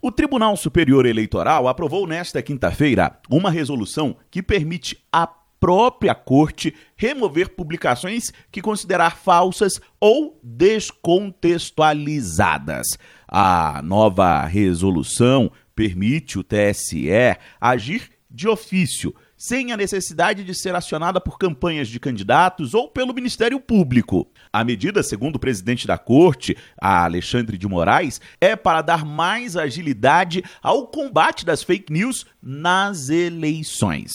O Tribunal Superior Eleitoral aprovou nesta quinta-feira uma resolução que permite à própria Corte remover publicações que considerar falsas ou descontextualizadas. A nova resolução permite o TSE agir de ofício sem a necessidade de ser acionada por campanhas de candidatos ou pelo Ministério Público. A medida, segundo o presidente da Corte, Alexandre de Moraes, é para dar mais agilidade ao combate das fake news nas eleições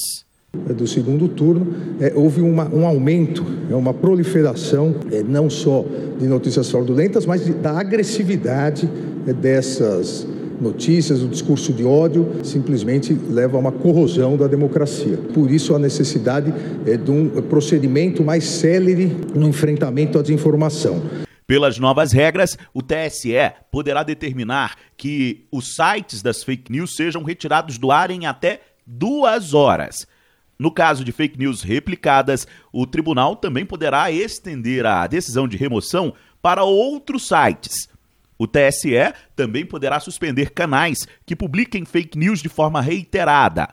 é, do segundo turno, é, houve uma, um aumento, é, uma proliferação, é, não só de notícias fraudulentas, mas de, da agressividade é, dessas notícias, o discurso de ódio simplesmente leva a uma corrosão da democracia. Por isso, a necessidade é de um procedimento mais célere no enfrentamento à desinformação. Pelas novas regras, o TSE poderá determinar que os sites das fake news sejam retirados do ar em até duas horas. No caso de fake news replicadas, o tribunal também poderá estender a decisão de remoção para outros sites. O TSE também poderá suspender canais que publiquem fake news de forma reiterada.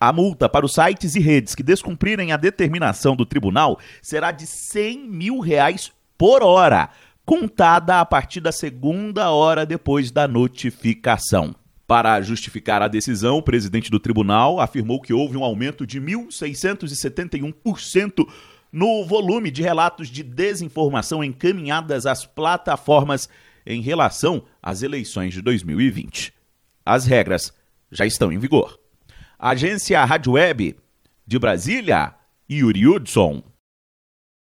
A multa para os sites e redes que descumprirem a determinação do tribunal será de 100 mil reais por hora, contada a partir da segunda hora depois da notificação. Para justificar a decisão, o presidente do tribunal afirmou que houve um aumento de 1.671% no volume de relatos de desinformação encaminhadas às plataformas em relação às eleições de 2020. As regras já estão em vigor. Agência Rádio Web de Brasília, Yuri Hudson.